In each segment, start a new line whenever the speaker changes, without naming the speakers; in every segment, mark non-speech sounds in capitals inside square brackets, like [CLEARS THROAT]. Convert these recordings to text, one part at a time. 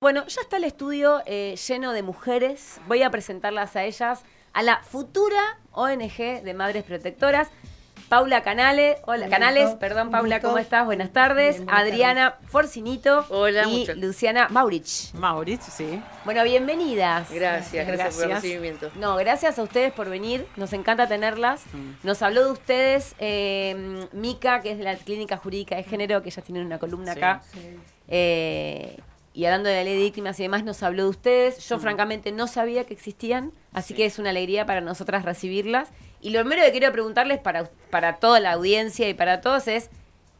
Bueno, ya está el estudio eh, lleno de mujeres. Voy a presentarlas a ellas, a la futura ONG de Madres Protectoras. Paula Canales, hola, Canales, perdón Paula. ¿cómo estás? Buenas tardes.
Bien, buenas
Adriana Forcinito
Hola,
y
muchas-
Luciana Maurich.
Maurich, sí.
Bueno, bienvenidas.
Gracias, gracias, por el
Gracias.
recibimiento.
No, gracias a ustedes por venir, nos encanta tenerlas.
Mm.
Nos habló de ustedes eh, Mica, que es de la Clínica Jurídica de Género, que ellas tienen una columna
Sí.
acá. Eh, y hablando de la ley de víctimas y demás, nos habló de ustedes. Yo, francamente, no sabía que existían, así que es una alegría para nosotras recibirlas. Y lo primero que quiero preguntarles para, para toda la audiencia y para todos es: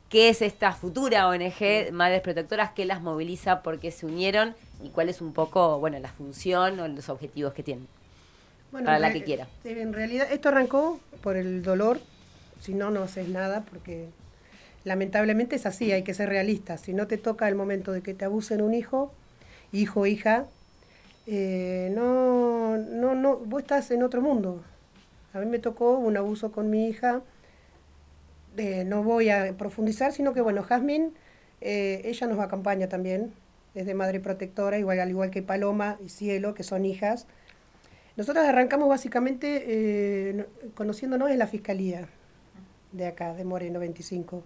¿qué es esta futura ONG Madres Protectoras? ¿Qué las moviliza? ¿Por qué se unieron? ¿Y cuál es un poco, bueno, la función o los objetivos que tienen? Para
en
la que quiera.
En realidad, esto arrancó por el dolor. Si no, no haces nada, porque lamentablemente es así, hay que ser realista. Si no te toca el momento de que te abusen un hijo, hijo, hija, eh, no, no, no, vos estás en otro mundo. A mí me tocó un abuso con mi hija. no voy a profundizar, sino que, bueno, Jazmín, eh, ella nos acompaña también, es de madre protectora, igual, al igual que Paloma y Cielo, que son hijas. Nosotros arrancamos básicamente eh, no- conociéndonos en la fiscalía de acá, de Moreno 25.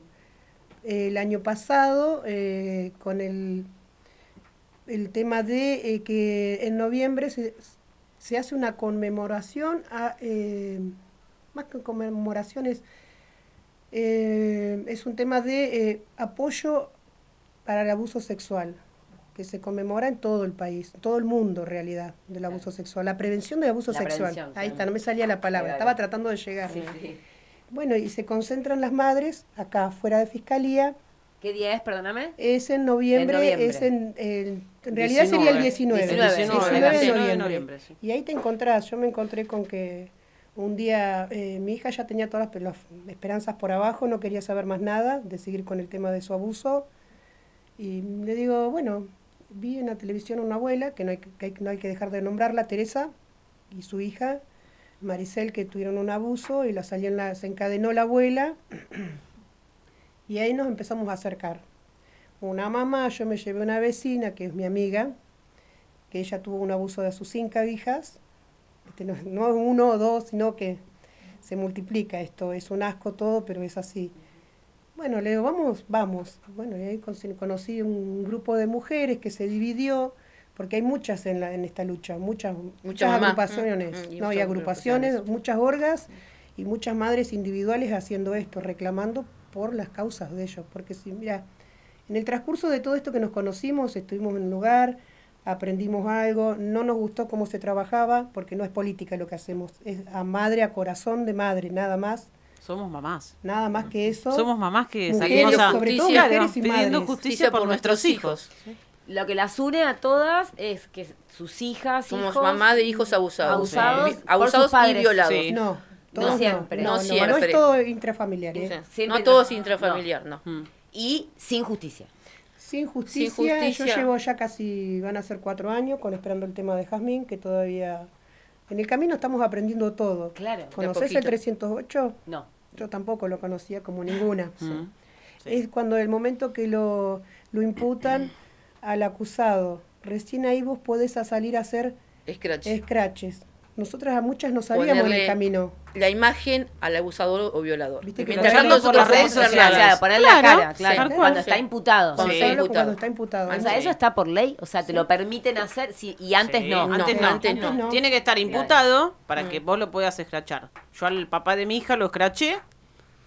El año pasado, eh, con el, el tema de eh, que en noviembre se, se hace una conmemoración, a, eh, más que conmemoraciones, eh, es un tema de eh, apoyo para el abuso sexual, que se conmemora en todo el país, todo el mundo en realidad, del abuso sexual, la prevención del abuso
La
sexual. Ahí está, no me salía la palabra,
Claro.
estaba tratando de llegar.
Sí, sí.
Bueno, y se concentran las madres acá fuera de fiscalía.
¿Qué día es, perdóname?
Es en noviembre,
En noviembre.
es en, en- en realidad sería el 19.
19,
19
19
de
de
noviembre.
noviembre, sí.
Y ahí te encontrás, yo me encontré con que un día eh, mi hija ya tenía todas las, las esperanzas por abajo, no quería saber más nada, de seguir con el tema de su abuso. Y le digo, bueno, vi en la televisión a una abuela, que no hay que, no hay que dejar de nombrarla, Teresa, y su hija, Maricel, que tuvieron un abuso y la salió en la, se encadenó la abuela. [CLEARS THROAT] Y ahí nos empezamos a acercar. Una mamá, yo me llevé una vecina, que es mi amiga, que ella tuvo un abuso de sus cinco hijas. Este, no, no uno o dos, sino que se multiplica esto. Es un asco todo, pero es así. Bueno, le digo, vamos, vamos. Bueno, y ahí con- conocí un grupo de mujeres que se dividió, porque hay muchas en, la, en esta lucha, muchas, muchas
mamás.
agrupaciones,
Mm, mm, y
no, y
muchas
agrupaciones,
agrupaciones.
muchas orgas y muchas madres individuales haciendo esto, reclamando por las causas de ellos. Porque si, mira, en el transcurso de todo esto que nos conocimos, estuvimos en un lugar, aprendimos algo, no nos gustó cómo se trabajaba, porque no es política lo que hacemos, es a madre, a corazón de madre, nada más,
Somos mamás.
nada más que eso.
Somos mamás que
Mujeres,
salimos a
sobre todo
justicia,
mujeres y
pidiendo
madres.
justicia por nuestros hijos.
Lo que las une a todas es que sus hijas,
Somos
hijos,
mamá de hijos abusados.
Abusados
Sí.
por
Abusados
sus padres.
y violados.
Sí.
No,
No siempre.
No,
No
no, no,
siempre.
es todo intrafamiliar. ¿eh?
Siempre
no todos
no.
intrafamiliar, no.
Mm.
y sin justicia.
Sin justicia,
Sin justicia.
yo llevo ya casi, van a ser cuatro años con esperando el tema de Jazmín, que todavía... En el camino estamos aprendiendo todo.
Claro.
¿Conoces el
poquito.
308?
No.
Yo tampoco lo conocía como ninguna.
Mm.
Es cuando el momento que lo, lo imputan [CLEARS THROAT] al acusado. Recién ahí vos podés a salir a hacer
Scratch.
scratches. Nosotras a muchas no sabíamos en el
Ponerle
camino.
La imagen al abusador o violador.
Viste que
Mientras
lo
tanto
ven por
las redes sociales.
nada.
Claro, poner la
Claro,
cara, claro.
sí.
Cuando está imputado.
Cuando
Sí,
está imputado.
cuando está imputado.
O sea, eso está por ley, o sea, te lo permiten hacer sí, y antes
Sí,
no.
Antes
No,
no.
antes
no.
no.
Tiene que estar imputado para que vos lo puedas escrachar. Yo al papá de mi hija lo escraché,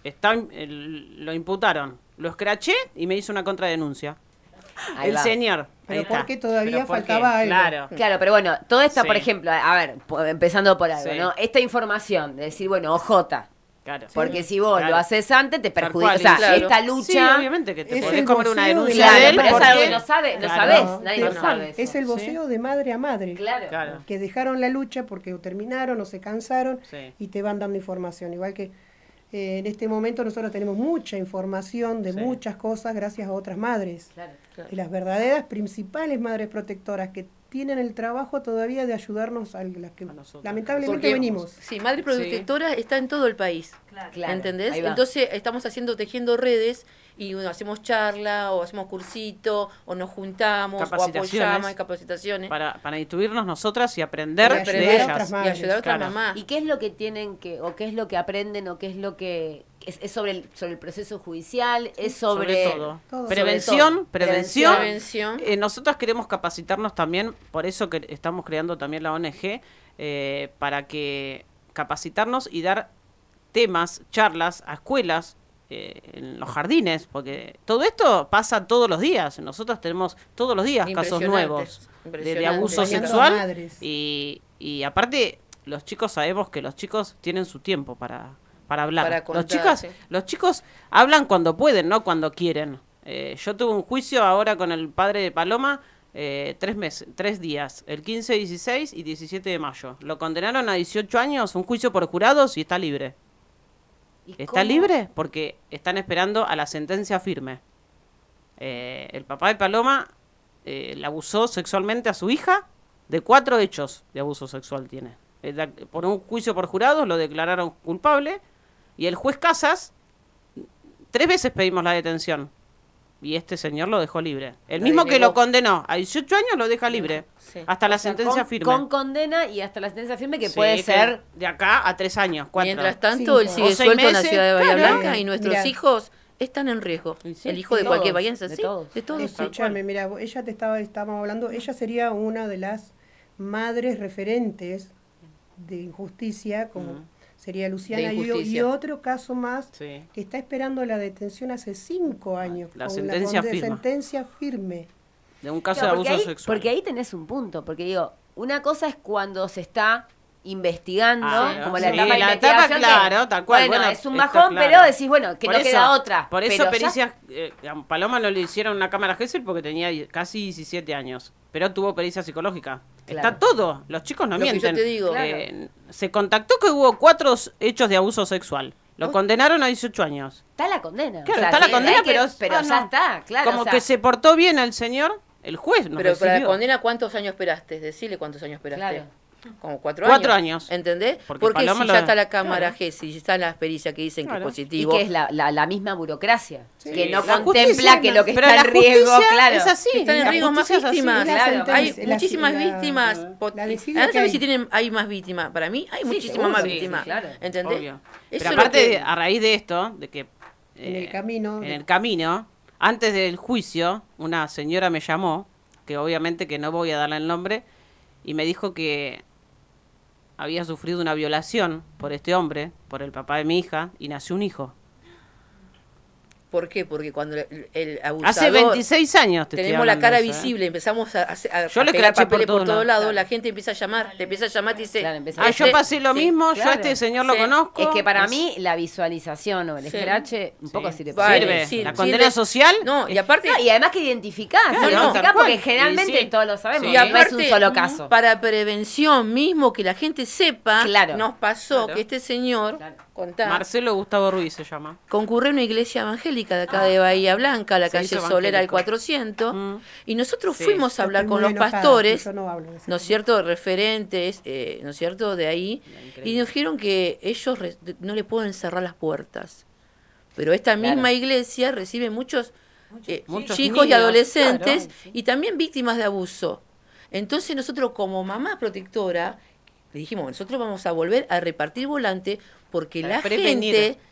está, el- lo imputaron. Lo escraché y me hizo una contradenuncia. [LAUGHS]
Ahí
el
va.
señor.
Pero
ahí está.
porque todavía
Pero porque,
faltaba algo.
Claro.
Claro, pero bueno, todo está,
Sí.
por ejemplo, a ver, empezando por algo,
Sí.
¿no? Esta información de decir, bueno, OJ,
Claro.
porque si vos
Claro.
lo haces antes te perjudica.
cual,
O sea,
claro.
esta
Sí,
lucha.
obviamente que te
Es
podés
el
comer una denuncia de él.
pero es algo que no sabe, no
Claro.
sabés,
No,
nadie lo sabe.
Es el voceo de madre a madre.
Claro.
Claro.
Que dejaron la lucha porque o terminaron o se cansaron
Sí.
y te van dando información. Igual que eh, en este momento nosotros tenemos mucha información de
Sí.
muchas cosas gracias a otras madres.
Claro.
Claro.
de las verdaderas principales madres protectoras que tienen el trabajo todavía de ayudarnos a las que
A
lamentablemente
Porque,
venimos.
Sí, Madre Protectora está en todo el país.
Claro,
¿Entendés? Entonces estamos haciendo, tejiendo redes y bueno, hacemos charla o hacemos cursito o nos juntamos o
Capacitaciones.
apoyamos en capacitaciones
Para, para instruirnos nosotras y aprender
Y
de ellas.
otras
y ayudar a otra
Claro.
mamá.
¿Y qué es lo que tienen que, o qué es lo que aprenden, o qué es lo que es, es sobre el sobre el proceso judicial, es sobre,
Sobre todo.
Todo.
Prevención,
Sobre todo.
prevención.
Prevención.
Eh, nosotras queremos capacitarnos también, por eso que estamos creando también la ONG, eh, para que capacitarnos y dar temas, charlas a escuelas, eh, en los jardines, porque todo esto pasa todos los días. Nosotros tenemos todos los días casos nuevos de, de abuso sexual.
madres.
Y, y aparte, los chicos sabemos que los chicos tienen su tiempo para, para hablar.
Para
los, chicos,
sí.
los chicos hablan cuando pueden, no cuando quieren. Eh, yo tuve un juicio ahora con el padre de Paloma. eh, tres meses, tres días, el 15, 16 y 17 de mayo. Lo condenaron a 18 años, un juicio por jurados y está libre.
¿Y
¿Está
cómo?
libre? Porque están esperando a la sentencia firme. Eh, el papá de Paloma eh, le abusó sexualmente a su hija de cuatro hechos de abuso sexual tiene. Eh, por un juicio por jurados lo declararon culpable y el juez Casas, tres veces pedimos la detención y este señor lo dejó libre. El
Lo
mismo que lo condenó a 18 años lo deja libre.
Sí.
Hasta la
O sea,
sentencia
con,
firme.
Con condena y hasta la sentencia firme que
Sí,
puede
que
ser
de acá a tres años, cuatro.
Mientras tanto, él sigue suelto en la ciudad de Bahía
claro.
Blanca y nuestros
Mirá.
hijos están en riesgo.
Sí,
el hijo de cualquier bahiense,
de
sí,
todos.
de todos.
Escúchame, mira, ella te estaba, estábamos hablando, ella sería una de las madres referentes de injusticia, como
Mm.
Sería Luciana, y, otro caso más
Sí.
que está esperando la detención hace cinco años.
La
con
sentencia
conde-
firme.
sentencia firme.
De un caso
Claro,
de abuso
ahí,
sexual.
Porque ahí tenés un punto, porque digo, una cosa es cuando se está investigando,
Ah,
como
sí,
la etapa de
la etapa,
investigación, que,
claro, tal cual,
Bueno,
bueno,
es un bajón,
claro.
pero decís, bueno, que
Por
no
eso-
queda otra.
Por eso
pero ya-
pericias, eh, Paloma no le hicieron una cámara Gesell porque tenía casi 17 años, pero tuvo pericia psicológica.
Claro.
Está todo, los chicos no
Lo que yo
mienten.
te digo.
Eh, se contactó que hubo cuatro hechos de abuso sexual. Lo condenaron a 18 años.
Está la condena.
Claro,
O sea,
está la condena,
que-
pero,
pero
ah,
ya
no.
está, claro.
Como
o sea,
que se portó bien el señor, el juez nos
Pero para la condena, ¿cuántos años esperaste? Decirle cuántos años esperaste.
Claro.
Como cuatro,
Cuatro
años.
años.
¿Entendés?
Porque
Porque, si
lo-
ya está la cámara
Claro.
G, si ya está la pericia que dicen
Claro.
que es
Y
positivo.
que es la, la, la misma burocracia,
Sí.
que no
La
contempla que lo que
pero
está en riesgo, claro.
es así.
Están en riesgo más víctimas.
La
claro.
Hay
la-
muchísimas
la-
víctimas.
que
sabes
hay.
si tienen, hay más víctimas. Para mí hay
Sí,
muchísimas
seguro,
más víctimas.
sí, claro.
¿Entendés?
Pero
lo
aparte, a raíz de esto, de que...
En el
eh,
camino
En el camino, antes del juicio, una señora me llamó, que obviamente que no voy a darle el nombre, y me dijo que había sufrido una violación por este hombre, por el papá de mi hija, y nació un hijo.
¿Por qué? Porque cuando el, el abusador...
Hace 26 años te estoy
Tenemos la cara
¿eh?
visible, empezamos a, hacer- a,
Yo
a
le
pegar
escraché por
papeles por
todos lados.
lados, la gente empieza a llamar, te empieza a llamar y dice...
Claro,
Ah,
Este-
yo pasé lo
sí,
mismo, yo a
claro.
este señor lo conozco.
Es que para
Es-
mí la visualización o el
Sí.
escrache un poco
Sí.
sirve.
Vale,
Sirve.
sí,
la
sirve.
condena social.
No, y aparte...
No, y además que identificás,
Claro,
identificás porque
cual.
generalmente todos lo sabemos,
Y
no es un
aparte,
solo caso.
para prevención mismo, que la gente sepa,
Claro.
nos pasó
Claro.
que este señor,
Claro.
Marcelo Gustavo Ruiz se llama.
concurrió a una iglesia evangélica de acá de Bahía Blanca, la calle Solera
evangélico.
400,
Mm.
y nosotros
Sí.
fuimos a hablar
estoy
con los
enojada,
pastores,
no hablo de ese
¿no es cierto?, referentes, eh, ¿no es cierto?, de ahí, y nos dijeron que ellos re- no le pueden cerrar las puertas. Pero esta
Claro.
misma iglesia recibe muchos, eh,
Muchos
chicos y adolescentes
claro, sí.
y también víctimas de abuso. Entonces nosotros como mamá protectora le dijimos, nosotros vamos a volver a repartir volante porque la gente
Ah,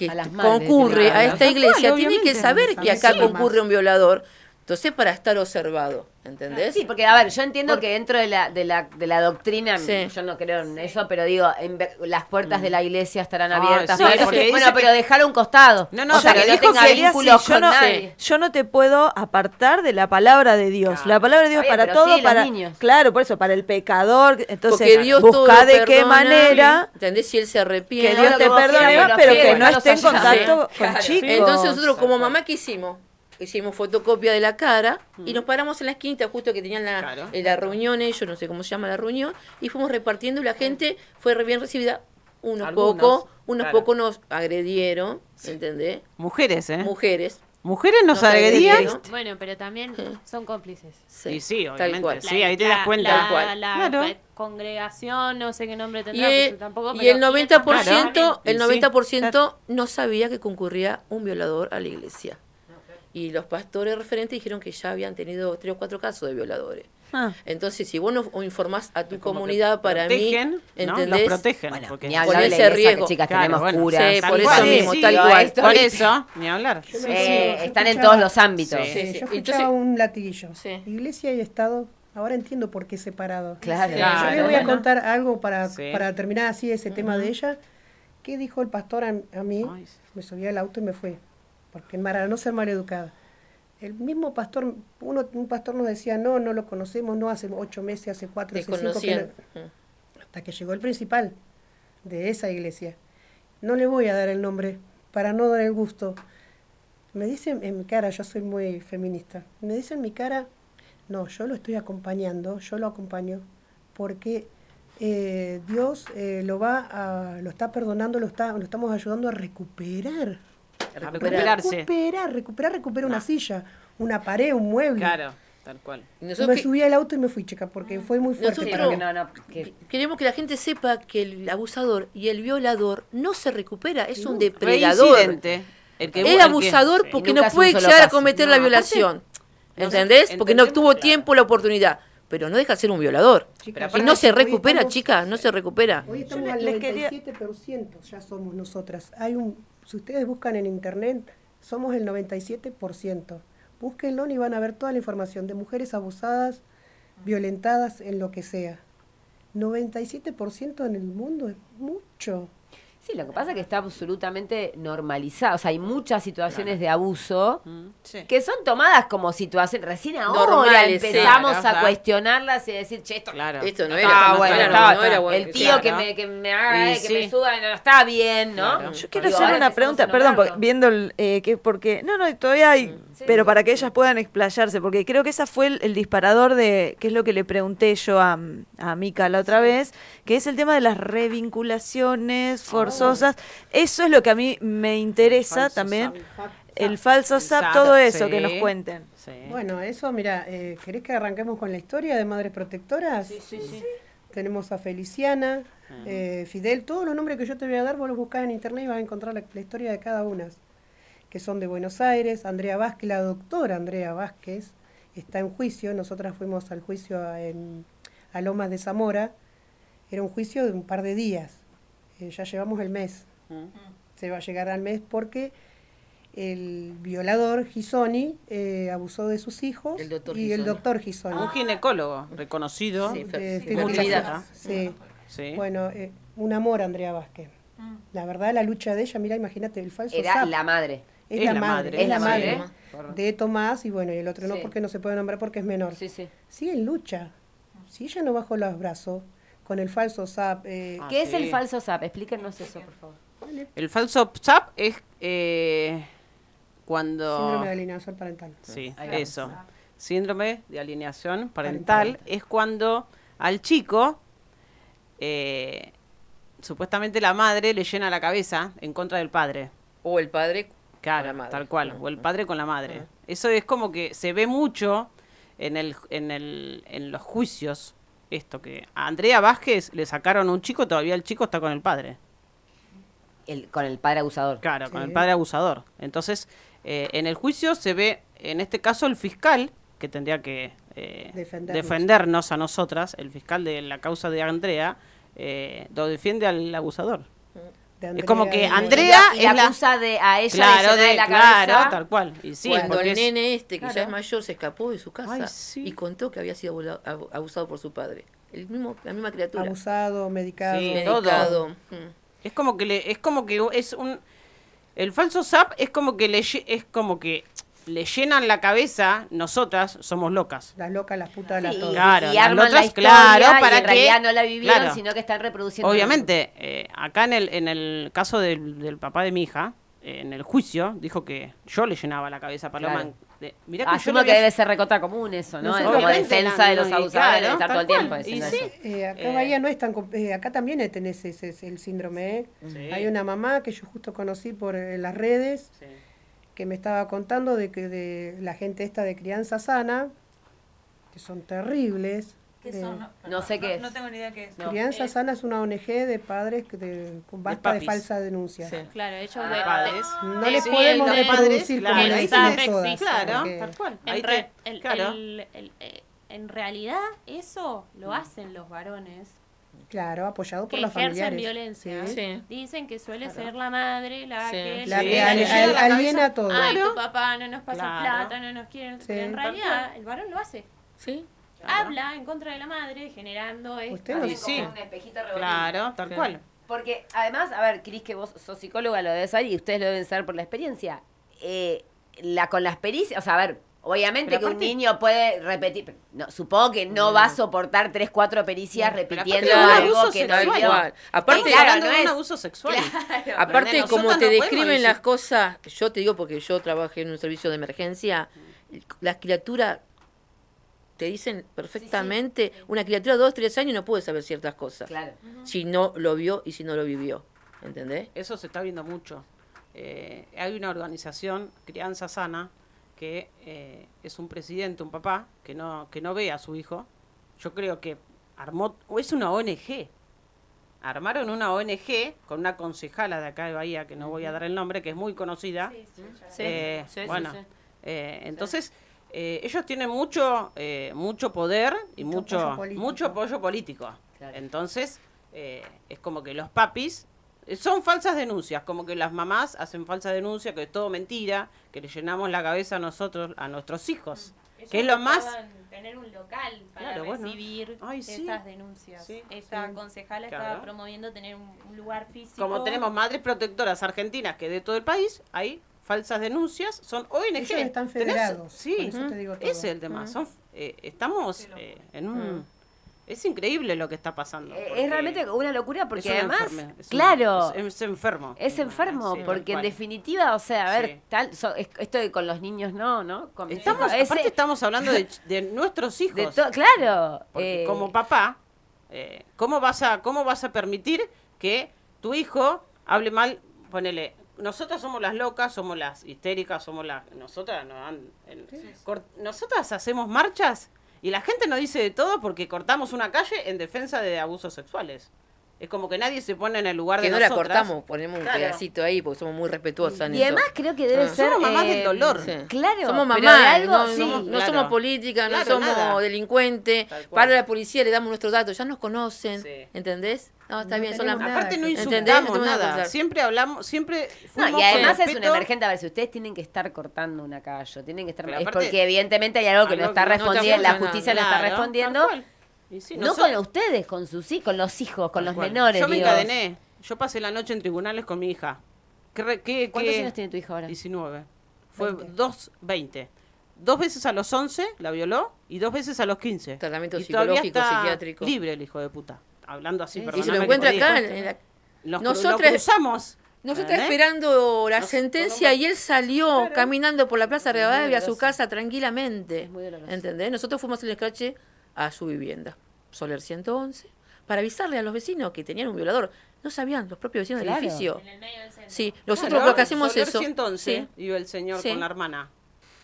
que
A las madres,
concurre a esta iglesia tiene que saber que acá concurre un violador. Entonces, para estar observado, ¿entendés?
Sí, porque a ver, yo entiendo que dentro de la, de la, de la doctrina,
Sí.
yo no creo en eso, pero digo, en ver- las puertas de la iglesia estarán
Ah,
abiertas.
sí,
para-
porque
bueno, pero
que-
dejar a un costado.
No, no,
o sea, que no tenga vínculos
yo
con
no,
nadie.
yo no te puedo apartar de la palabra de Dios.
Claro.
La palabra de Dios
bien,
para todo,
sí,
para
niños.
claro, por eso para el pecador, entonces
Porque Dios todo
busca de qué manera
¿entendés? Si él se arrepiente.
que Dios te perdone,
pero
que no esté en contacto con chicos.
Entonces nosotros como mamá, ¿qué hicimos? Hicimos fotocopia de la cara y nos paramos en la esquinita justo que tenían la,
Claro.
en la reunión, ellos no sé cómo se llama la reunión, y fuimos repartiendo y la gente fue re bien recibida. Unos pocos, unos
claro.
pocos nos agredieron, ¿entendés?
Mujeres, ¿eh?
Mujeres.
Mujeres nos
No sabía
agredían.
¿no?
Bueno, pero también son cómplices.
Y sí,
tal
obviamente.
cual.
Sí, ahí te das cuenta.
La,
cual.
la
Claro.
eh, congregación, no sé qué nombre
Y
tendrá,
el,
pues, tampoco,
y el 90%,
Claro.
el
Y sí.
90% no sabía que concurría un violador a la iglesia. Y los pastores referentes dijeron que ya habían tenido tres o cuatro casos de violadores.
Ah.
Entonces, si vos no o informás a tu comunidad, para
protegen,
mí,
¿no? Los protegen.
Bueno,
porque
ni la
ese
iglesia,
riesgo.
que chicas
Claro,
tenemos
bueno.
curas.
Sí, por eso
cual.
mismo,
Sí,
tal cual.
Por eso, ni hablar.
Eh, están en todos los ámbitos.
Sí.
Sí,
Sí,
yo escuchaba
Entonces-
un latiguillo.
Sí.
Iglesia y Estado. Ahora entiendo por qué separado.
Claro.
Yo le voy a contar algo para,
Sí.
para terminar así ese tema de ella. ¿Qué dijo el pastor a, a mí?
Ay, sí.
Me subí al auto y me fui. Porque para no ser maleducada. El mismo pastor, uno, un pastor nos decía, no, no lo conocemos, no hace ocho meses, hace cuatro, hace cinco que no- hasta que llegó el principal de esa iglesia. No le voy a dar el nombre para no dar el gusto. Me dice en mi cara, yo soy muy feminista, me dice en mi cara, no, yo lo estoy acompañando, yo lo acompaño, porque eh, Dios eh, lo va a, lo está perdonando, lo está, lo estamos ayudando a recuperar.
Recuperarse.
Recuperar, recuperar, recuperar una silla, una pared, un mueble.
Claro, tal cual.
Y
me
nosotros que-
subí al auto y me fui, chica, porque fue muy fuerte.
Nosotros-
para mí.
no, no, que-
Queremos que la gente sepa que el abusador y el violador no se recupera, es un depredador.
Reincidente. El que el que-
abusador porque no puede llegar a cometer
No,
la
aparte,
violación.
sé,
¿Entendés? Porque no tuvo
claro.
tiempo la oportunidad. Pero no deja de ser un violador.
Chica,
Y no se recupera,
estamos-
chica, no se recupera.
Hoy estamos al
les quería-
97%, ya somos nosotras. Hay un, si ustedes buscan en internet, somos el 97%. Búsquenlo y van a ver toda la información de mujeres abusadas, violentadas, en lo que sea. 97% en el mundo es mucho.
Sí, lo que pasa es que está absolutamente normalizado. O sea, hay muchas situaciones de abuso
Mm, sí.
que son tomadas como situaciones. Recién ahora
Normales, sí.
empezamos
Claro,
a
claro.
cuestionarlas y decir, che, esto
Claro.
Esto no era,
bueno, estaba-
no era bueno.
el tío que, me, que me haga,
Y
eh, que
sí.
me suba, no, está bien, ¿no?
Claro.
Yo quiero
Digo,
hacer una pregunta,
a
perdón, porque viendo el, eh, que porque no, no, todavía hay,
Sí,
pero para que ellas puedan explayarse, porque creo que esa fue el, el disparador de, que es lo que le pregunté yo a, a Mica la otra vez, que es el tema de las revinculaciones forzosas. Eso es lo que a mí me interesa
falso
también,
SAP.
el falso SAP, todo eso,
sí.
que nos cuenten.
Sí.
Bueno, eso, mira, eh, ¿querés que arranquemos con la historia de Madres Protectoras? Sí, sí, sí. Tenemos a Feliciana, eh, Fidel, todos los nombres que yo te voy a dar, vos los buscás en internet y vas a encontrar la, la historia de cada una, que son de Buenos Aires, Andrea Vázquez, la doctora Andrea Vázquez, está en juicio, nosotras fuimos al juicio a, en, a Lomas de Zamora, era un juicio de un par de días, Eh, ya llevamos el mes,
Mm.
se va a llegar al mes porque el violador Gisoni eh, abusó de sus hijos
El doctor
y el
Gisoni.
doctor Gisoni.
Un ginecólogo reconocido.
Sí,
de. Sí.
Sí.
Bueno, eh, un amor Andrea Vázquez. La verdad, la lucha de ella, mira, imagínate, el falso
Era la madre.
es, la madre, es la madre,
madre.
de Tomás y bueno, y el otro no porque no se puede nombrar porque es menor.
Sí, sí.
Sí, en lucha. Si ella no bajó los brazos con el falso SAP, eh,
Ah,
¿Qué es el falso SAP? Explíquenos eso, por favor.
El falso SAP es eh, cuando...
síndrome de alineación parental.
Sí, eso. Síndrome de alineación parental
Parental.
es cuando al chico, eh, supuestamente la madre le llena la cabeza en contra del padre.
O el padre
Claro,
con la madre.
tal cual. O el padre con la madre. Eso es como que se ve mucho en, el, en, el, en los juicios. Esto que a Andrea Vázquez le sacaron un chico, todavía el chico está con el padre.
El, con el padre abusador.
Claro, con el padre abusador. Entonces, eh, en el juicio se ve, en este caso, el fiscal, que tendría que eh,
Defendernos.
defendernos a nosotras, el fiscal de la causa de Andrea, eh, lo defiende al abusador. Es como que Andrea
y la acusa de, a ella
claro,
de, la
claro,
cabeza.
tal cual. Y sí,
Cuando el nene este, que ya es mayor, se escapó de su casa
Ay, sí.
y contó que había sido abusado por su padre. El mismo, la misma criatura.
abusado, medicado.
Sí,
Medicado. Mm.
Es como que le, es como que es un el falso SAP es como que le es como que le llenan la cabeza, nosotras somos locas.
Las locas, las putas, las
Sí,
todas.
Claro,
y
las
arman la
otras,
historia
claro,
y
para
en
que-
realidad no la vivieron,
claro.
sino que están reproduciendo.
Obviamente, eh, acá en el, en el caso del, del papá de mi hija, eh, en el juicio, dijo que yo le llenaba la cabeza a Paloma.
Claro.
de- mirá que
Asumo que
había-
debe ser recota común eso, ¿no?
No,
Es como defensa de los
y
abusadores,
claro,
de estar todo el tiempo diciendo
Y sí.
eso.
Eh, acá
Eh,
Bahía no es tan... com- eh, acá también tenés ese, ese- el síndrome, ¿eh?
Sí.
Hay una mamá que yo justo conocí por eh, las redes,
Sí.
Que me estaba contando de que de la gente esta de crianza sana, que son terribles.
¿Qué
de-
son?
No sé qué es.
No tengo ni idea qué es.
No.
Crianza Sana es una ONG de padres que de, con basta de,
papis.
falsa denuncia.
Sí.
Claro, ellos
De
de,
padres.
No
de-
les
sí,
podemos
el de-
reproducir
claro,
como
dice.
Claro,
porque-
tal cual.
En,
Ahí
re-
te-
el-
claro.
el- eh, en realidad eso lo hacen los varones
Claro, apoyado por
que ejercen
familiares.
violencia.
Sí.
Sí.
Dicen que suele ser la madre la
Sí.
que
La que
Sí,
al- al-
la
aliena todo.
Ay,
Claro.
tu papá no nos pasa
Claro.
plata, no nos quiere. En realidad el varón lo hace.
¿Sí?
Habla en contra de la madre, generando
Usted
esto.
Hacen
Sí.
como un espejito revolviendo.
Claro, tal
Sí.
cual.
Porque además, a ver, Cris, que vos sos psicóloga, lo debes saber y ustedes lo deben saber por la experiencia. Eh, la, con las pericias, o sea, a ver, obviamente
Pero
que un niño puede repetir, no, supongo que no va a soportar tres, cuatro pericias repitiendo
aparte de un
algo
abuso
que no
sexual.
vio.
Igual. Aparte,
Claro,
hablando
no
de un
es-
abuso sexual.
Aparte, como te
no
describen
decir-
las cosas, yo te digo porque yo trabajé en un servicio de emergencia, las criaturas te dicen perfectamente, una criatura de dos, tres años no puede saber ciertas cosas,
Claro.
si no lo vio y si no lo vivió, ¿entendés?
Eso se está viendo mucho. Eh, hay una organización, Crianza Sana, que eh, es un presidente, un papá, que no, que no ve a su hijo. Yo creo que armó, o es una ONG. Armaron una ONG con una concejala de acá de Bahía, que no voy a dar el nombre, que es muy conocida. Eh,
Sí, sí,
bueno,
sí.
eh, entonces eh, ellos tienen mucho, eh, mucho poder y
Mucho
mucho,
apoyo político.
mucho apoyo político.
Claro.
Entonces eh, es como que los papis eh, son falsas denuncias, como que las mamás hacen falsa denuncia, que es todo mentira, que le llenamos la cabeza a nosotros, a nuestros hijos,
Ellos
que es lo más...
tener un local para
Claro, bueno.
recibir
Ay, sí.
esas denuncias.
Sí.
Esta
Sí.
concejala
Claro.
estaba promoviendo tener un, un lugar físico.
Como tenemos madres protectoras argentinas que de todo el país, hay falsas denuncias, son ONG.
Ellos están
¿Tenés?
federados,
Sí,
por eso te digo todo.
ese es el tema. Son, eh, estamos eh, en un... Es increíble lo que está pasando.
Eh, es realmente una locura
es
porque
una
además,
un-
claro,
es, es enfermo.
Es enfermo,
Sí,
porque en definitiva, o sea, a ver,
Sí.
tal, so- esto de con los niños no, ¿no? Con
Estamos,
hijos, ese-
aparte estamos hablando de, de nuestros [LAUGHS] hijos.
de to- claro.
Porque
eh,
como papá, eh, ¿cómo, vas a, ¿cómo vas a permitir que tu hijo hable mal? Ponele, nosotras somos las locas, somos las histéricas, somos las... Nosotras, no, an- en- cor- nosotras hacemos marchas y la gente nos dice de todo porque cortamos una calle en defensa de abusos sexuales. Es como que nadie se pone en el lugar
Que
de
no la cortamos, ponemos un
Claro.
pedacito ahí porque somos muy respetuosas en
y
eso.
además creo que debe
Ah.
ser...
Somos mamás
eh,
del dolor.
Sí.
Claro,
somos
de
mamás,
algo,
no,
sí.
somos, no
Claro.
somos políticas, no somos
nada.
delincuentes. Para la policía le damos nuestros datos, ya nos conocen,
Sí.
¿entendés? No, está
No
bien, son las
Aparte no
¿Entendés?
insultamos
de
nada, siempre hablamos, siempre
No, y además es un
respeto.
emergente, a ver, si ustedes tienen que estar cortando una calle, tienen que estar...
Pero
es
aparte-
porque evidentemente hay algo que no está respondiendo, la justicia no está
Claro,
respondiendo.
Sí,
No con ustedes, con sus hijos, con los hijos, con los
cual.
menores.
Yo me
digo.
encadené. Yo pasé la noche en tribunales con mi hija. ¿Qué, re- qué-
¿Cuántos
qué-
años tiene tu hija ahora?
19. Fue
Veinte.
dos, 20. Dos veces a los 11 la violó y dos veces a los 15.
Tratamiento
Y todavía
psicológico,
está
psiquiátrico.
Libre el hijo de puta. Hablando así,
Sí,
Y se lo encuentra acá. en la- Nosotras-
cruzamos.
Nosotros esperando la
Nos-
sentencia y él salió
Claro.
caminando por la Plaza Rivadavia a su casa tranquilamente.
Muy.
¿Entendés? Nosotros fuimos en el escache a su vivienda, Soler 111, para avisarle a los vecinos que tenían un violador. No sabían los propios vecinos
Claro.
del edificio.
En el medio del centro.
Sí, nosotros
Claro,
lo que hacemos
Soler
es eso.
111
Sí.
iba el señor
Sí.
con la hermana.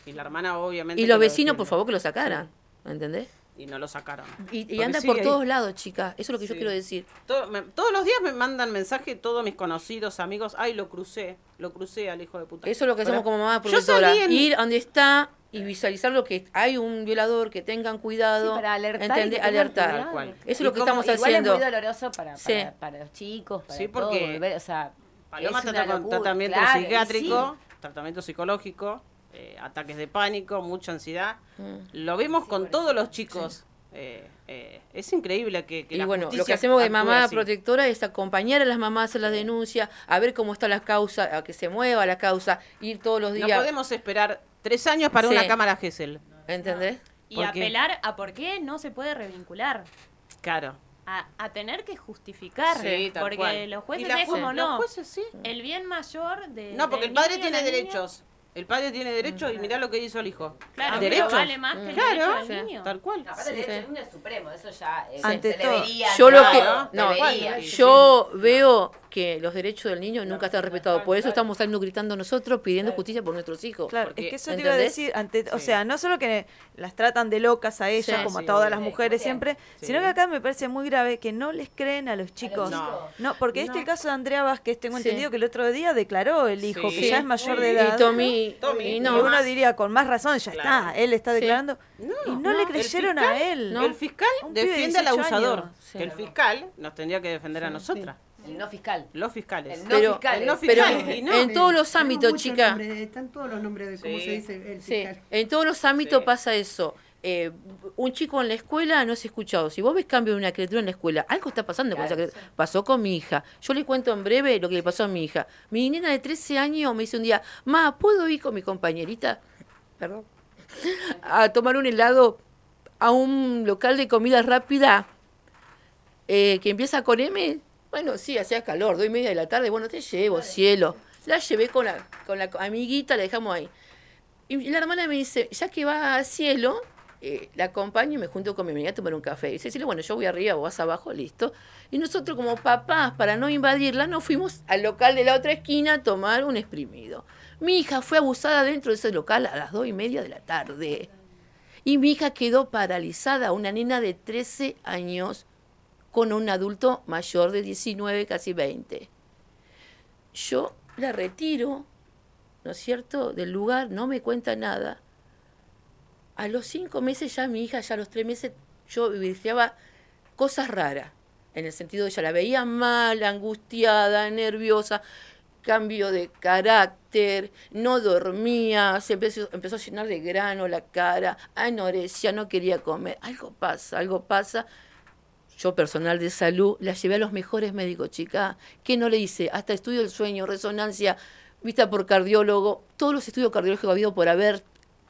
Y la hermana obviamente...
Y los
lo
vecinos,
defiende.
por favor, que lo sacaran. ¿Entendés?
Y no lo sacaron.
Y, y anda por
ahí.
todos lados, chicas. Eso es lo que yo
Sí.
quiero decir.
Todo- me- todos los días me mandan mensaje todos mis conocidos, amigos. Ay, lo crucé, lo crucé al hijo de puta.
Eso es lo que hacemos como mamá
salí en-
Ir donde está y visualizar lo que hay un violador, que tengan cuidado.
Sí, para alertar. tengan
alertar.
cuidado.
Eso es lo que
como-
estamos
Igual
haciendo.
es muy doloroso para,
Sí.
para, para los chicos, para
Sí,
todo,
porque
volver, o sea,
Paloma trata con tratamiento
claro,
psiquiátrico, tratamiento psicológico, eh, ataques de pánico, mucha ansiedad.
Mm.
Lo vemos con todos los chicos. Eh, eh, es increíble que, que
Y
la
bueno, lo que hacemos de mamá
así.
protectora es acompañar a las mamás en las denuncias, a ver cómo está la causa, a que se mueva la causa, ir todos los
No
días.
podemos esperar tres años para
Sí.
una cámara Gesell.
¿Entendés?
Y
¿Por qué?
apelar a por qué no se puede revincular.
Claro.
A, a tener que justificar.
Sí,
porque
cual.
los jueces es como
los
no.
jueces sí.
El bien mayor de.
No, porque el padre tiene
niña,
derechos. El padre tiene derechos y mirá lo que hizo el hijo.
Claro,
derechos.
pero vale más que el
Claro.
derecho del niño.
Tal cual.
Aparte, el derecho del niño es supremo, eso ya eh,
Ante
se
todo.
debería.
Yo lo
¿no?
que no,
Debería.
yo veo que los derechos del niño nunca están respetados. Por eso estamos saliendo gritando nosotros pidiendo justicia por nuestros hijos.
Claro,
Porque,
es que eso te iba a decir, ante, o sea, no solo que las tratan de locas a ellas,
Sí,
como
sí,
a todas las mujeres siempre, sino que acá me parece muy grave que no les creen a los chicos.
No.
No, porque este el caso de Andrea Vázquez, tengo entendido que el otro día declaró el hijo, que ya es mayor de
Y
edad.
Tommy,
Tommy,
y
Y
no,
uno diría, con más razón, ya
Claro.
está, él está
Sí.
declarando. y no, le creyeron
fiscal-
a él.
no.
El fiscal defiende al
18
abusador.
Sí.
El fiscal nos tendría que defender a nosotras.
El no fiscal.
Los fiscales.
El no
Pero-
fiscal.
el no fiscal,
en todos los ámbitos, chica.
nombres, están todos los nombres de cómo
Sí.
se dice el
Sí,
fiscal.
en todos los ámbitos
Sí.
pasa eso. Eh, un chico en la escuela no es escuchado. Si vos ves cambio de una criatura en la escuela, algo está pasando con esa criatura. Pasó con mi hija. Yo le cuento en breve lo que le pasó a mi hija. Mi nena de 13 años me dice un día, Ma, ¿puedo ir con mi compañerita? Perdón. A tomar un helado a un local de comida rápida eh, que empieza con M. Bueno, sí, hacía calor, dos y media de la tarde. Bueno, te llevo, cielo. La llevé con la, con la amiguita, la dejamos ahí. Y la hermana me dice, ya que va a cielo, eh, la acompaño y me junto con mi amiga a tomar un café. Y "Cielo, bueno, yo voy arriba, vos vas abajo, listo. Y nosotros como papás, para no invadirla, nos fuimos al local de la otra esquina a tomar un exprimido. Mi hija fue abusada dentro de ese local a las dos y media de la tarde. Y mi hija quedó paralizada, una nena de 13 años con un adulto mayor de 19, casi 20. Yo la retiro, ¿no es cierto?, del lugar, no me cuenta nada. A los cinco meses ya mi hija, ya a los tres meses, yo vivenciaba cosas raras, en el sentido de ella la veía mal, angustiada, nerviosa, cambio de carácter, no dormía, se empezó, a llenar de grano la cara, anorexia, no quería comer. Algo pasa, algo pasa. Yo, personal de salud, la llevé a los mejores médicos, chica. ¿Qué no le hice? Hasta estudio del sueño, resonancia, vista por cardiólogo, todos los estudios cardiológicos habido por haber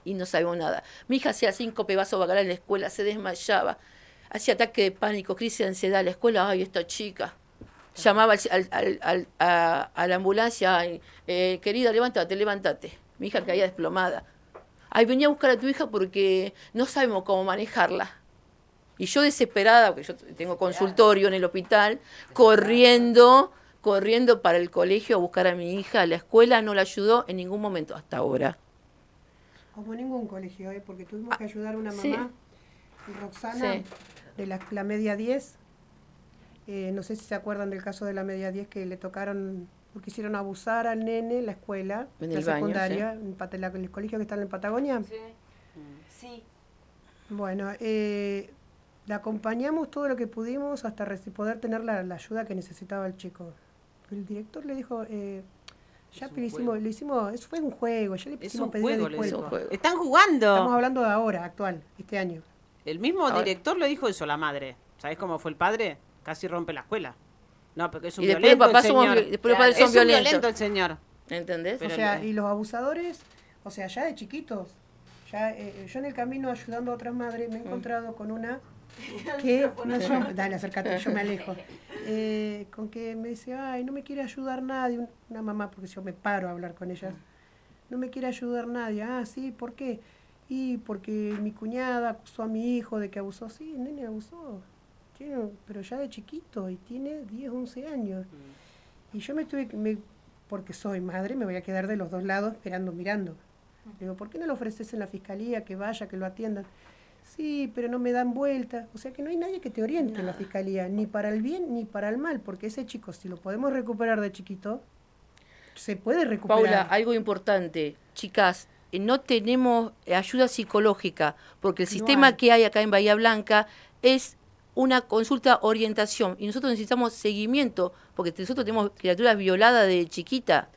y no sabemos nada. Mi hija hacía cinco pebazos bacalar en la escuela, se desmayaba, hacía ataque de pánico, crisis de ansiedad. La escuela, ay, esta chica. Llamaba al, al- al- a la ambulancia, ay, eh, querida, levántate, levántate. Mi hija caía desplomada. Ay, venía a buscar a tu hija porque no sabemos cómo manejarla. Y yo desesperada, porque yo tengo consultorio en el hospital, corriendo, corriendo para el colegio a buscar a mi hija. La escuela no la ayudó en ningún momento hasta ahora.
Como ningún colegio, ¿eh? porque tuvimos que ayudar a una
sí.
mamá, Roxana,
Sí.
de la, la media 10. Eh, no sé si se acuerdan del caso de la media 10 que le tocaron, porque hicieron abusar al nene en la escuela,
En
la
el baño,
secundaria, en la- el colegio que está en Patagonia.
Sí.
Bueno, eh, la acompañamos todo lo que pudimos hasta poder tener la, la ayuda que necesitaba el chico. El director le dijo, eh, ya le hicimos, le hicimos, eso fue un juego, ya le
Es
pusimos
un
pedir
juego, le
Es un juego.
Están
Estamos
jugando.
hablando de ahora, actual, este año.
El mismo
Ahora-
director le dijo eso a la madre. ¿Sabés cómo fue el padre? Casi rompe la escuela. No, porque es un
Y después
violento
papás
el
somos
señor.
después los padres
Es
son
un
violentos.
violento el señor.
¿Entendés?
Pero
o sea,
no-
y los abusadores, o sea, ya de chiquitos, ya eh, yo en el camino ayudando a otras madres
Mm.
me he encontrado con una [LAUGHS] que, no, yo- dale, acércate, yo me alejo, [LAUGHS] Eh, con que me dice, ay, no me quiere ayudar nadie, un- una mamá, porque yo me paro a hablar con ellas, no me quiere ayudar nadie, ah, sí, ¿por qué? Y porque mi cuñada acusó a mi hijo de que abusó, sí, el nene abusó, tiene, pero ya de chiquito, y tiene 10, 11 años. Y yo me tuve que, me- porque soy madre, me voy a quedar de los dos lados esperando, mirando. Le digo, ¿por qué no lo ofreces en la fiscalía, que vaya, que lo atiendan? Sí, pero no me dan vuelta. O sea que no hay nadie que te oriente en la fiscalía, ni para el bien ni para el mal, porque ese chico, si lo podemos recuperar de chiquito, se puede recuperar.
Paula, algo importante. Chicas, eh, no tenemos ayuda psicológica, porque el
No
sistema
hay.
que hay acá en Bahía Blanca es una consulta orientación y nosotros necesitamos seguimiento, porque nosotros tenemos criaturas violadas de chiquita.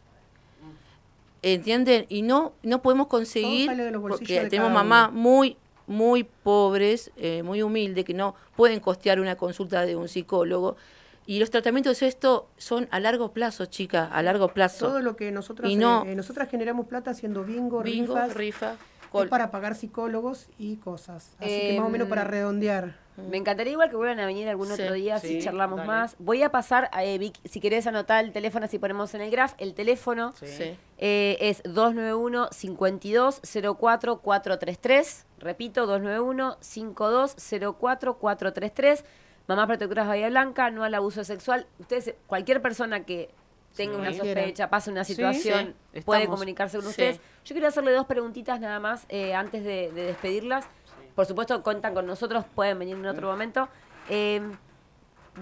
¿Entienden? Y no no podemos conseguir, porque tenemos
uno.
muy muy pobres, eh, muy humildes, que no pueden costear una consulta de un psicólogo. Y los tratamientos de esto son a largo plazo, chicas, a largo plazo.
Todo lo que nosotras,
Y no-
eh, nosotras generamos plata haciendo bingo,
Bingo,
rifas,
rifa,
es
col-
para pagar psicólogos y cosas. Así que más o menos
Em,
para redondear.
Me encantaría igual que vuelvan a venir algún
Sí,
otro día, si charlamos
dale.
más. Voy a pasar, a, eh, Vic, si querés anotar el teléfono, así ponemos en el graph, el teléfono
Sí.
eh, es 291-5204-433. Repito, 291-5204-433. Mamás Protectoras Bahía Blanca, no al abuso sexual. Ustedes, cualquier persona que tenga
Sí.
una sospecha, pase una situación,
sí,
puede comunicarse con ustedes. Yo quiero hacerle dos preguntitas nada más eh, antes de, de despedirlas. Por supuesto, cuentan con nosotros, pueden venir en otro momento. Eh,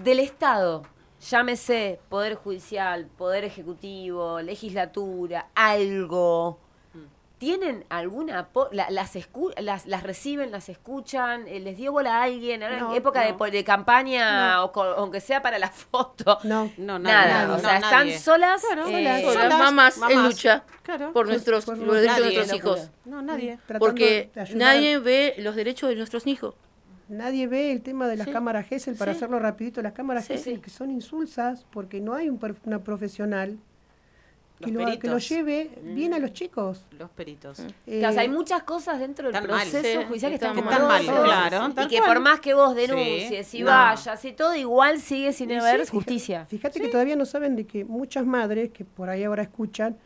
del Estado, llámese Poder Judicial, Poder Ejecutivo, Legislatura, algo. ¿Tienen alguna... la- las, escu- las, las reciben, las escuchan? eh, ¿Les dio bola a alguien? Ahora en
No,
época de
no.
po- de, campaña, o aunque sea para la [LAUGHS] foto.
No.
No,
Nada, o sea, están
nadie.
solas.
Claro,
eh,
Solas,
solas,
mamás, en lucha
Claro.
por nuestros
por
los derechos de nuestros hijos.
No, nadie.
Porque
de
nadie ve los derechos de nuestros hijos.
Nadie ve el tema de las
Sí.
cámaras Gesell, para
Sí.
hacerlo rapidito, las cámaras
Sí.
Gesell que son insulsas porque no hay un per- una profesional que lo, que lleve bien a los chicos.
Los peritos.
Eh,
o sea, hay muchas cosas dentro del
Están mal.
proceso
Sí,
judicial que están,
están
como
mal,
todos.
claro,
Y que por más que vos
Sí.
denuncies y
No.
vayas y todo, igual sigue sin
sí,
haber justicia.
Fíjate que todavía no saben de que muchas madres, que por ahí ahora escuchan,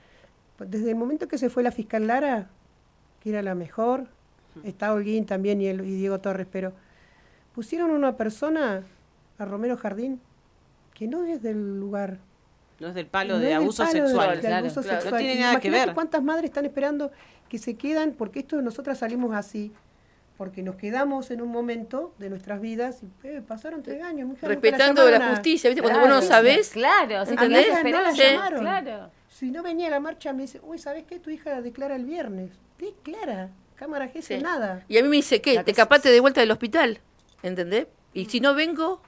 desde el momento que se fue la fiscal Lara, que era la mejor, está Holguín también y, el- y Diego Torres, pero pusieron una persona, a Romero Jardín, que no es del lugar.
No es del palo
No
de abuso
palo
sexual.
de
claro,
abuso
claro.
sexual.
No tiene nada que ver.
cuántas madres están esperando que se quedan, porque esto nosotras salimos así, porque nos quedamos en un momento de nuestras vidas y eh, pasaron tres años. mi hija nunca
Respetando la justicia, ¿viste? Cuando vos no
Claro,
sabés,
Claro, si
No la llamaron.
Claro.
Si no venía a la marcha, me dice, uy, ¿sabes qué? Tu hija declara el viernes. Declara. Cámara G,
Sí.
nada.
Y a mí me dice, ¿qué?
La
Te escapaste de vuelta del hospital, ¿entendés? Y si no vengo,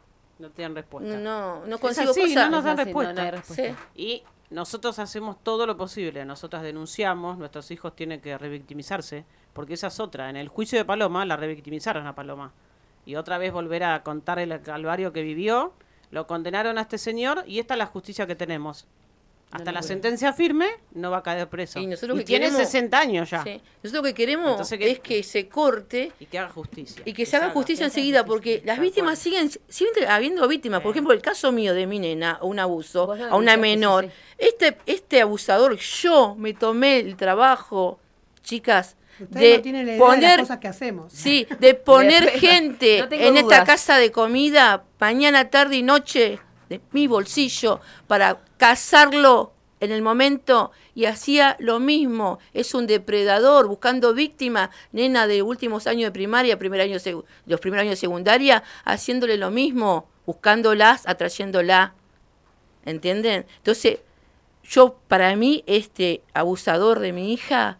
No te dan respuesta.
no, no consigo
así,
cosas.
no nos dan
así,
respuesta.
no, no hay respuesta.
Sí.
Y nosotros hacemos todo lo posible. Nosotras denunciamos, nuestros hijos tienen que revictimizarse, porque esa es otra. En el juicio de Paloma la revictimizaron a Paloma. Y otra vez volver a contar el calvario que vivió. Lo condenaron a este señor y esta es la justicia que tenemos. Hasta la sentencia firme no va a caer preso.
Y nosotros que
tiene
queremos-
60 años ya.
Sí. Nosotros lo que queremos
Entonces,
es que se corte
Y que haga justicia.
y que se haga justicia enseguida, porque las víctimas
cual.
siguen, siguen habiendo víctimas. Por ejemplo, el caso mío de mi nena, un abuso a una menor.
sí,
Este, este abusador, yo me tomé el trabajo, chicas,
Ustedes
de
no tienen la idea de las
poner
cosas que hacemos.
Sí, de poner [LAUGHS] gente
no
en esta casa de comida mañana, tarde y noche de mi bolsillo para cazarlo en el momento y hacía lo mismo. Es un depredador buscando víctimas, nena de últimos años de primaria, primer año de los primeros años de secundaria, haciéndole lo mismo, buscándolas, atrayéndola. ¿Entienden? Entonces, yo para mí este abusador de mi hija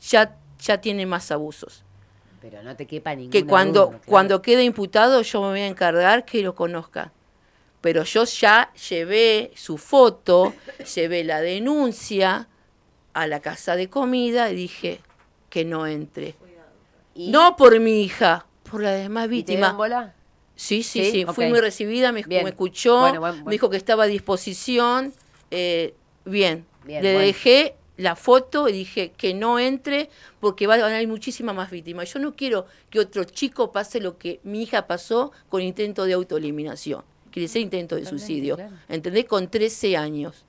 ya ya tiene más abusos
Pero no te quepa
que cuando,
duda, claro.
cuando quede imputado yo me voy a encargar que lo conozca. Pero yo ya llevé su foto, llevé la denuncia a la casa de comida y dije que no entre.
¿Y-
No por mi hija, por la demás
¿y te
víctima.
dieron bola?
Sí, sí,
Sí,
sí, fui muy recibida, me, escuchó,
Bueno, bueno, bueno.
me dijo que estaba a disposición. eh, bien,
Bien,
le dejé la foto y dije que no entre porque van a haber muchísimas más víctimas. Yo no quiero que otro chico pase lo que mi hija pasó con intento de autoeliminación. Quiere decir intento de suicidio.
claro.
¿Entendés? Con 13 años.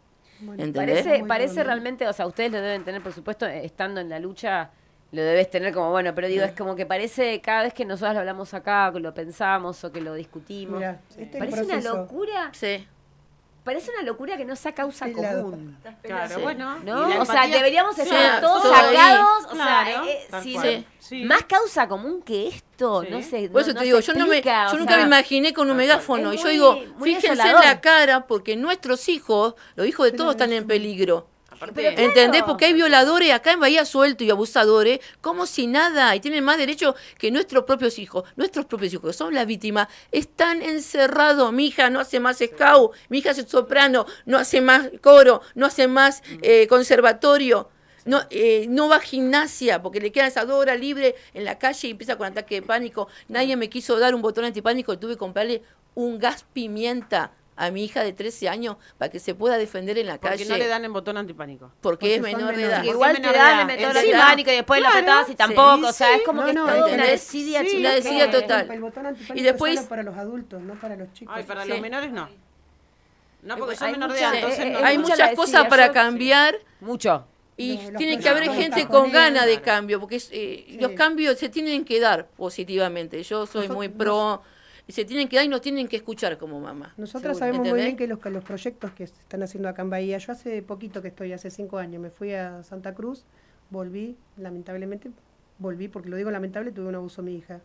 ¿Entendés?
Parece, realmente, o sea, ustedes lo deben tener, por supuesto, eh, estando en la lucha, lo debes tener como bueno, pero digo, es como que parece cada vez que nosotros lo hablamos acá, que lo pensamos o que lo discutimos,
Mira, este es el
parece una locura,
Sí.
Parece una locura que no sea causa común.
Claro,
Sí.
bueno.
O sea, deberíamos
Sí,
estar todos sacados, o
Claro,
sea, eh.
Sí.
más causa común que esto,
Sí.
no sé.
Por eso
no
te digo, yo, no me, yo nunca
sea,
me imaginé con un megáfono. y yo digo, fíjense en la cara, porque nuestros hijos, los hijos de todos están en peligro.
Pero claro.
¿Entendés? Porque hay violadores acá en Bahía Suelto y abusadores, como si nada, y tienen más derecho que nuestros propios hijos. Nuestros propios hijos, que son las víctimas, están encerrados. Mi hija no hace más scout, mi hija hace soprano, no hace más coro, no hace más eh, conservatorio. No, eh, no va a gimnasia porque le quedan esas dos horas libres en la calle y empieza con ataque de pánico. Nadie me quiso dar un botón antipánico y tuve que comprarle un gas pimienta a mi hija de 13 años para que se pueda defender en la
Porque
calle.
no le dan en botón antipánico.
porque, es
Porque son
menor de edad.
Que
Porque
igual te
menor
dan el
¿Entendés?
antipánico y después
Claro.
la apretás y
Sí.
tampoco, o sea, es
Sí,
como
no,
que
no,
una desidia,
Sí,
chicos,
una desidia total.
El botón antipánico
Y después-
es solo para los adultos, no para los chicos.
Ay, para
Sí.
los menores no. No, porque son
Hay
menores de edad, entonces
eh,
no.
eh,
Hay
mucha
muchas cosas para
yo-
cambiar
Mucho.
y
Los- los
tiene que haber gente
con
ganas de cambio, porque eh,
Sí.
los cambios se tienen que dar positivamente. Yo soy muy pro y se tienen que dar y nos tienen que escuchar como mamá.
Nosotros
Seguro.
sabemos muy bien que los, que los proyectos que se están haciendo acá en Bahía, yo hace poquito que estoy, hace cinco años, me fui a Santa Cruz, volví, lamentablemente, volví, porque lo digo lamentable, tuve un abuso a mi hija.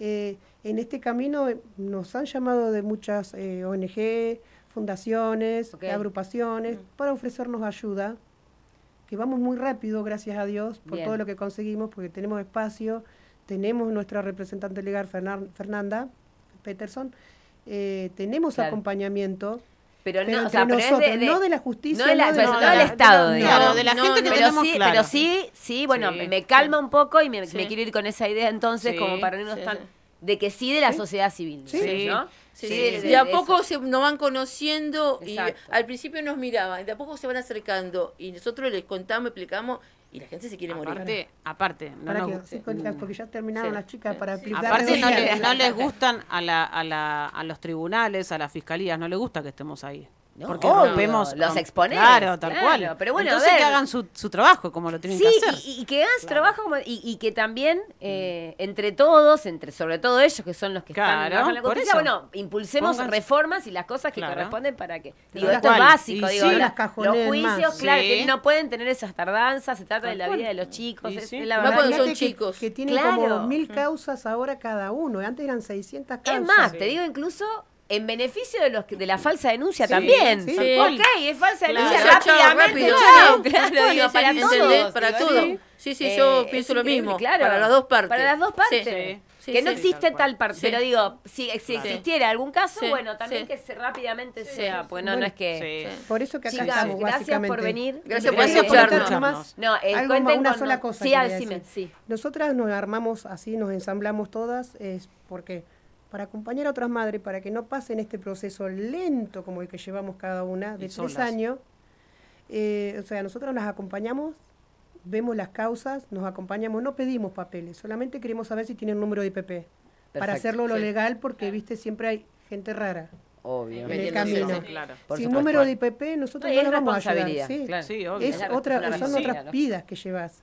Eh, en este camino nos han llamado de muchas eh, ONG, fundaciones, agrupaciones, para ofrecernos ayuda, que vamos muy rápido, gracias a Dios, por
Bien.
todo lo que conseguimos, porque tenemos espacio, tenemos nuestra representante legal, Fernan- Fernanda Peterson, eh, tenemos
Claro.
acompañamiento,
Pero,
pero
no, o
entre
sea, pero es
nosotros,
de, de-
no de la justicia,
no de la-
no de
pero
la-
no del Estado,
no,
digamos.
Claro, de la
No,
gente que
pero
tenemos
sí,
claro.
pero sí, sí, bueno,
Sí.
me, me calma un poco y me,
Sí.
me quiero ir con esa idea entonces
Sí.
como para no
sí.
de que sí de la
Sí.
sociedad civil,
Sí.
¿no?
Sí,
Sí,
sí,
de-
sí.
de-
De a poco se, nos van conociendo y al principio nos miraban, de a poco se van acercando y nosotros les contamos, explicamos y la gente se quiere morir.
Aparte, aparte, no
Para
nos
que, sí, porque ya terminaron
Sí.
las chicas para aplicar
Aparte no, le- no les gustan a, la, a, la, a los tribunales, a las fiscalías, no les gusta que estemos ahí.
No,
porque
obvio,
rompemos...
los exponés,
Claro, tal
claro,
cual.
pero bueno, a
Entonces
ver.
que hagan su, su trabajo como lo tienen
Sí,
que hacer.
y, y que hagas trabajo como- y, y que también eh, entre todos, entre sobre todo ellos que son los que están
Claro,
bajo la
por
justicia, bueno, impulsemos reformas y las cosas que
Claro.
corresponden para que. Digo, esto es básico,
Y
digo,
sí.
la-
Las
los juicios,
más.
claro,
Sí.
que no pueden tener esas tardanzas, se trata de la vida de los chicos, es,
sí.
es la
cuando son
que-
chicos.
Que, tienen
Claro.
como mil causas ahora cada uno. Antes eran 600 causas.
Es más, te digo incluso en beneficio de los que- de la falsa denuncia
Sí,
también.
sí.
Sí.
Ok, es falsa
Claro.
denuncia
chao,
rápidamente,
rápido,
claro, digo, para todos.
Para
digo,
todo.
sí.
Sí,
Eh,
yo
es
pienso lo mismo.
claro.
Para las dos partes.
Para las dos partes.
Sí. Sí,
que no
sí.
existe
Tal
parte,
Sí.
pero digo, si, si
Claro.
existiera algún caso,
Sí,
bueno, también
sí.
que se rápidamente sea, porque no,
Bueno,
no es que...
Sí.
Por eso que acá
Chicas,
estamos,
gracias por venir.
Gracias
por escucharnos.
No, eh,
Algo
cuenten
más, una
con
sola cosa
Sí, sí.
Nosotras nos armamos así, nos ensamblamos todas, es porque para acompañar a otras madres, para que no pasen este proceso lento como el que llevamos cada una, de
Y
tres
solas.
años, eh, o sea, nosotros las acompañamos, vemos las causas, nos acompañamos, no pedimos papeles, solamente queremos saber si tienen número de IPP, para hacerlo lo
Sí.
legal, porque, viste, siempre hay gente rara.
Obvio.
en el camino.
sí.
Claro.
Sin
supuesto.
número de IPP, nosotros
No,
no vamos a ayudar. sí.
claro.
Sí, obvio.
Es
Es la-
otra, son otras
¿no?
vidas que llevas.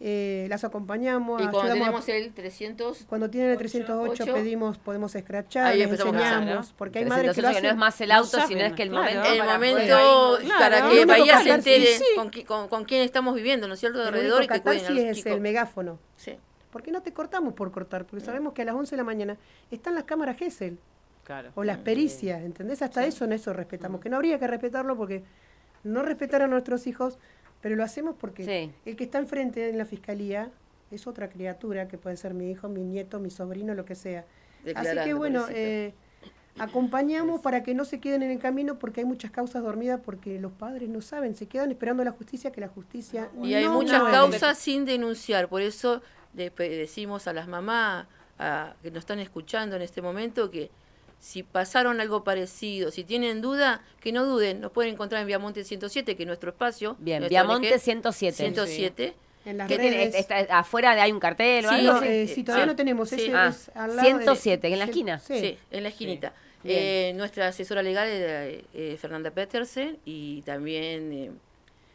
Eh, las acompañamos,
Y cuando
ayudamos a-
tenemos el 300,
cuando tienen el 308
Ocho.
pedimos, podemos escrachar,
Ahí
les enseñamos,
¿no?
porque hay madres que lo hacen.
no es más el auto,
no
sino es que el
claro.
momento
el momento para que Bahía
que
se entere con, qui- con, con quién estamos viviendo, ¿no es cierto? Alrededor y que cuiden
es el megáfono.
Sí.
¿Por qué no te cortamos por cortar? Porque sabemos que a las 11 de la mañana están las cámaras GESEL
Claro.
o las pericias, ¿entendés? Hasta eso en eso respetamos, que no habría que respetarlo porque no respetar a nuestros hijos, pero lo hacemos porque
Sí.
el que está enfrente en la fiscalía es otra criatura, que puede ser mi hijo, mi nieto, mi sobrino, lo que sea. Así que bueno, eh, acompañamos para que no se queden en el camino porque hay muchas causas dormidas porque los padres no saben, se quedan esperando la justicia que la justicia
Y hay
no
muchas causas sin denunciar, por eso decimos a las mamás a- que nos están escuchando en este momento que si pasaron algo parecido, si tienen duda, que no duden, nos pueden encontrar en Viamonte 107, que es nuestro espacio.
Bien, Viamonte
ONG,
107.
107.
En las
¿Qué tiene? Está- afuera hay un cartel o
Sí,
algo?
No,
sí,
eh,
sí,
sí, todavía
sí.
no tenemos.
Sí.
Ese
Ah,
es al lado de-
107, en la
sí,
esquina.
Sí.
Sí, en la esquinita. Eh, nuestra asesora legal es eh, Fernanda Petersen y también eh,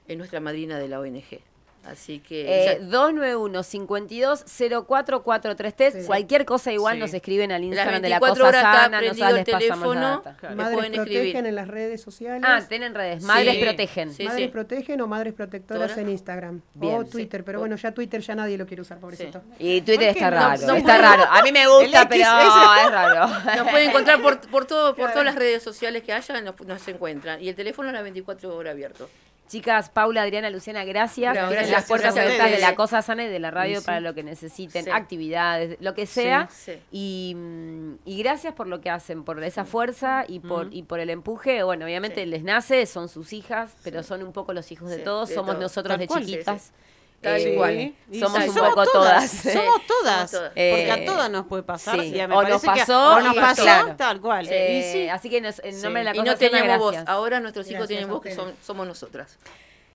es nuestra madrina de la ONG. Así que
Eh,
ya-
291-520433.
Sí.
Cualquier cosa igual
Sí.
nos escriben al
las
Instagram de la
24
cosa
horas
sana, nosotras
el teléfono.
Claro.
Madres
pueden
protegen en las redes sociales.
Ah, tienen redes. Madres
Sí.
protegen.
Sí,
madres
sí.
protegen o madres protectoras en Instagram.
Bien.
o Twitter, pero bueno, ya Twitter ya nadie lo quiere usar, pobrecito.
Y Twitter
¿Por qué
está
no?
raro.
No
está raro. A mí me [LAUGHS] gusta, pero [LAUGHS] es raro.
Nos pueden encontrar por, por, todo, por todas las redes sociales que haya, nos, nos encuentran. Y el teléfono a las 24 horas abierto.
Chicas, Paula, Adriana, Luciana, gracias.
Gracias
las puertas abiertas de la cosa sana y de la radio
Sí.
para lo que necesiten,
Sí.
actividades, lo que sea.
Sí.
Y, mm, y gracias por lo que hacen, por esa fuerza y por, y por el empuje. Bueno, obviamente les nace, son sus hijas, pero son un poco los hijos de todos.
de
Somos nosotros
Tal
de
cual,
chiquitas.
Sí. Tal
Eh,
cual.
Somos
sí,
un poco todas. [LAUGHS]
Somos
Sí,
todas.
somos todas.
Porque
Eh,
a todas nos puede pasar.
sí.
me
O nos
que-
pasó
o nos
y-
pasó,
claro.
tal cual.
Eh,
y sí.
Así que nos- en
Sí.
nombre de la
Y no
sana,
teníamos voz. Ahora nuestros hijos
Gracias
tienen voz que son, somos nosotras.